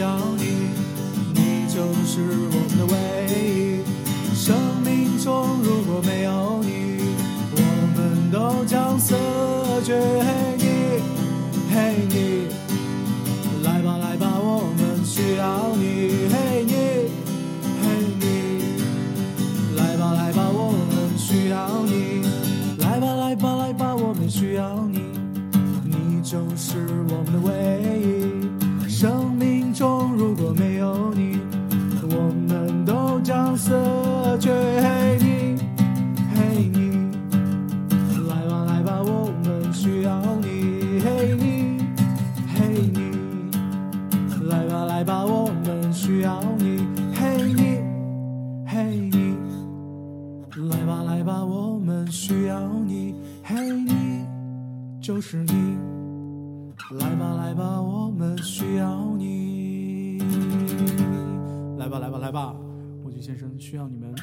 要你，你就是我们的唯一。生命中如果没有你，我们都将色绝。嘿你，嘿你，来吧来吧，我们需要你。嘿你，嘿你，来吧来吧，我们需要你。来吧来吧来吧，我们需要你。你就是我们的唯一。你。嘿你，嘿你，来吧来吧，我们需要你。嘿你，嘿你，来吧来吧，我们需要你。嘿你，就是你。来吧来吧，我们需要你。来吧来吧来吧，我菊先生需要你们。